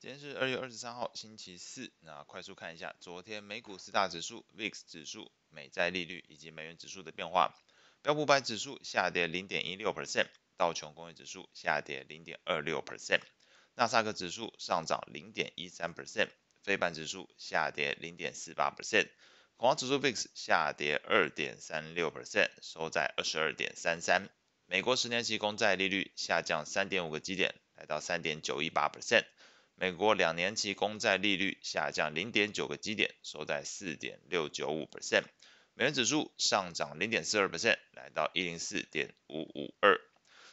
今天是二月二十三号，星期四。那快速看一下昨天美股四大指数、VIX 指数、美债利率以及美元指数的变化。标普百指数下跌零点一六 percent，道琼工业指数下跌零点二六 percent，纳斯达克指数上涨零点一三 percent，非半指数下跌零点四八 percent，恐慌指数 VIX 下跌二点三六 percent，收在二十二点三三。美国十年期公债利率下降三点五个基点，来到三点九一八 percent。美国两年期公债利率下降零点九个基点，收在四点六九五 percent。美元指数上涨零点四二 percent，来到一零四点五五二。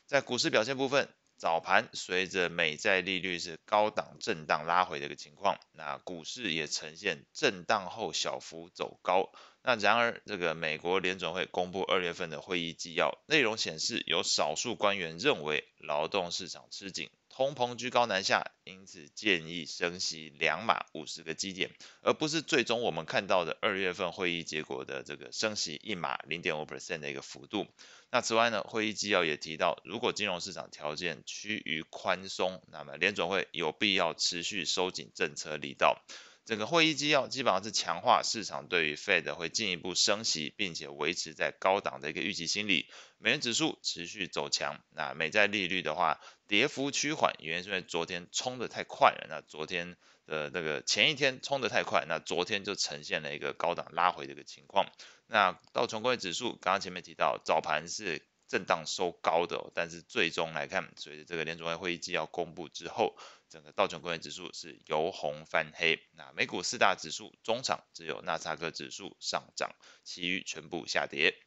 在股市表现部分，早盘随着美债利率是高档震荡拉回的一个情况，那股市也呈现震荡后小幅走高。那然而，这个美国联准会公布二月份的会议纪要，内容显示有少数官员认为劳动市场吃紧。通膨居高难下，因此建议升息两码五十个基点，而不是最终我们看到的二月份会议结果的这个升息一码零点五 percent 的一个幅度。那此外呢，会议纪要也提到，如果金融市场条件趋于宽松，那么联准会有必要持续收紧政策力道。整个会议纪要基本上是强化市场对于 Fed 会进一步升息，并且维持在高档的一个预期心理。美元指数持续走强，那美债利率的话，跌幅趋缓，原因是因为昨天冲得太快了。那昨天的那个前一天冲得太快，那昨天就呈现了一个高档拉回的一个情况。那道琼工业指数刚刚前面提到，早盘是震荡收高的，但是最终来看，随着这个联准会会议纪要公布之后。整个道琼工业指数是由红翻黑，那美股四大指数中场只有纳斯达克指数上涨，其余全部下跌。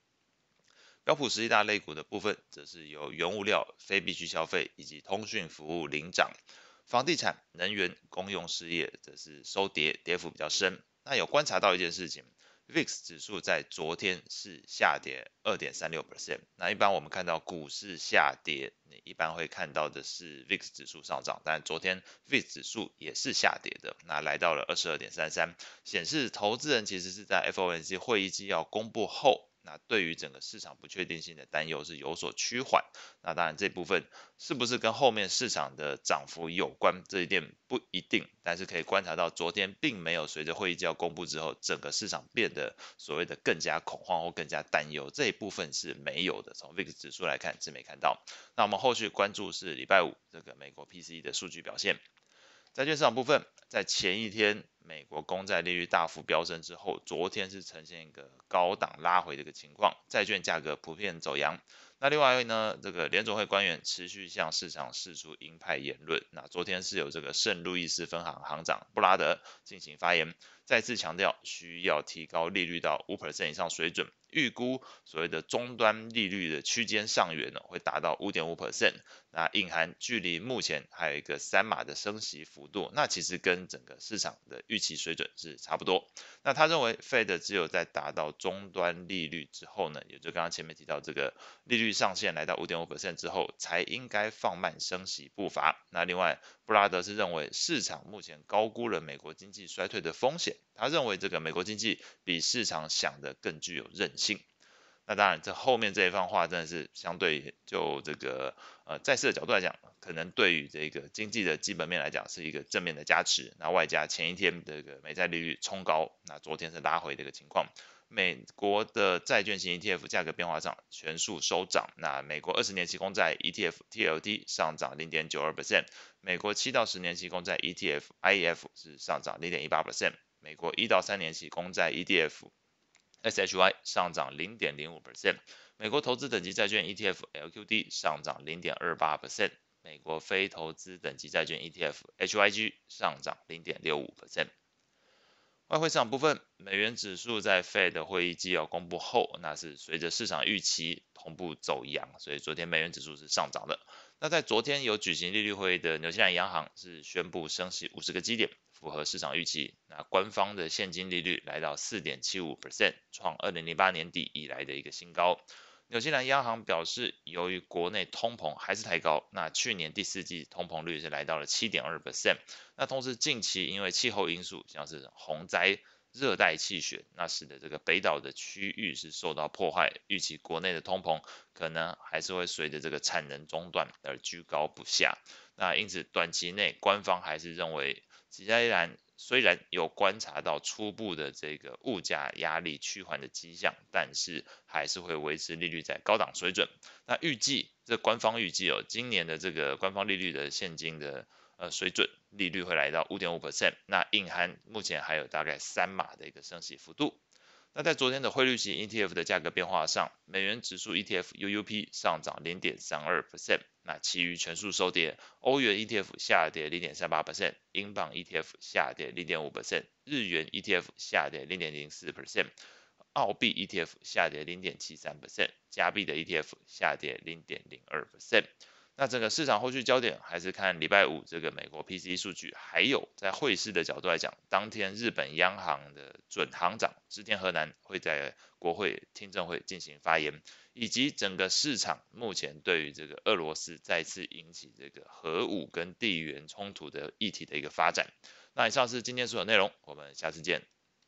标普十一大类股的部分，则是由原物料、非必需消费以及通讯服务领涨，房地产、能源、公用事业则是收跌，跌幅比较深。那有观察到一件事情。VIX 指数在昨天是下跌二点三六 percent。那一般我们看到股市下跌，你一般会看到的是 VIX 指数上涨，但昨天 VIX 指数也是下跌的，那来到了二十二点三三，显示投资人其实是在 FOMC 会议纪要公布后。那对于整个市场不确定性的担忧是有所趋缓，那当然这部分是不是跟后面市场的涨幅有关，这一点不一定，但是可以观察到昨天并没有随着会议纪要公布之后，整个市场变得所谓的更加恐慌或更加担忧，这一部分是没有的。从 VIX 指数来看是没看到。那我们后续关注是礼拜五这个美国 PCE 的数据表现。债券市场部分，在前一天美国公债利率大幅飙升之后，昨天是呈现一个高档拉回的一个情况，债券价格普遍走扬。那另外一位呢，这个联总会官员持续向市场释出鹰派言论。那昨天是有这个圣路易斯分行行长布拉德进行发言，再次强调需要提高利率到五 percent 以上水准。预估所谓的终端利率的区间上缘呢，会达到五点五 percent，那隐含距离目前还有一个三码的升息幅度，那其实跟整个市场的预期水准是差不多。那他认为 Fed 只有在达到终端利率之后呢，也就刚刚前面提到这个利率上限来到五点五 percent 之后，才应该放慢升息步伐。那另外，布拉德是认为市场目前高估了美国经济衰退的风险，他认为这个美国经济比市场想的更具有韧性。那当然，这后面这一番话真的是相对就这个呃债市的角度来讲，可能对于这个经济的基本面来讲是一个正面的加持。那外加前一天这个美债利率冲高，那昨天是拉回的一个情况。美国的债券型 ETF 价格变化上全数收涨，那美国二十年期公债 ETF TLT 上涨零点九二 percent，美国七到十年期公债 ETF IEF 是上涨零点一八 percent，美国一到三年期公债 ETF SHY 上涨零点零五 percent，美国投资等级债券 ETF LQD 上涨零点二八 percent，美国非投资等级债券 ETF HYG 上涨零点六五 percent。外汇市场部分，美元指数在 Fed 会议纪要公布后，那是随着市场预期同步走扬，所以昨天美元指数是上涨的。那在昨天有举行利率会议的纽西兰央行是宣布升息五十个基点，符合市场预期。那官方的现金利率来到四点七五 percent，创二零零八年底以来的一个新高。纽西兰央行表示，由于国内通膨还是太高，那去年第四季通膨率是来到了七点二 percent。那同时近期因为气候因素，像是洪灾、热带气旋，那使得这个北岛的区域是受到破坏，预期国内的通膨可能还是会随着这个产能中断而居高不下。那因此短期内官方还是认为，既然虽然有观察到初步的这个物价压力趋缓的迹象，但是还是会维持利率在高档水准。那预计这官方预计哦，今年的这个官方利率的现金的呃水准利率会来到五点五 percent，那隐含目前还有大概三码的一个升息幅度。那在昨天的汇率型 ETF 的价格变化上，美元指数 ETF UUP 上涨零点三二 percent，那其余全数收跌。欧元 ETF 下跌零点三八 percent，英镑 ETF 下跌零点五 percent，日元 ETF 下跌零点零四 percent，澳币 ETF 下跌零点七三 percent，加币的 ETF 下跌零点零二 percent。那整个市场后续焦点还是看礼拜五这个美国 PCE 数据，还有在汇市的角度来讲，当天日本央行的准行长植田和南会在国会听证会进行发言，以及整个市场目前对于这个俄罗斯再次引起这个核武跟地缘冲突的议题的一个发展。那以上是今天所有内容，我们下次见。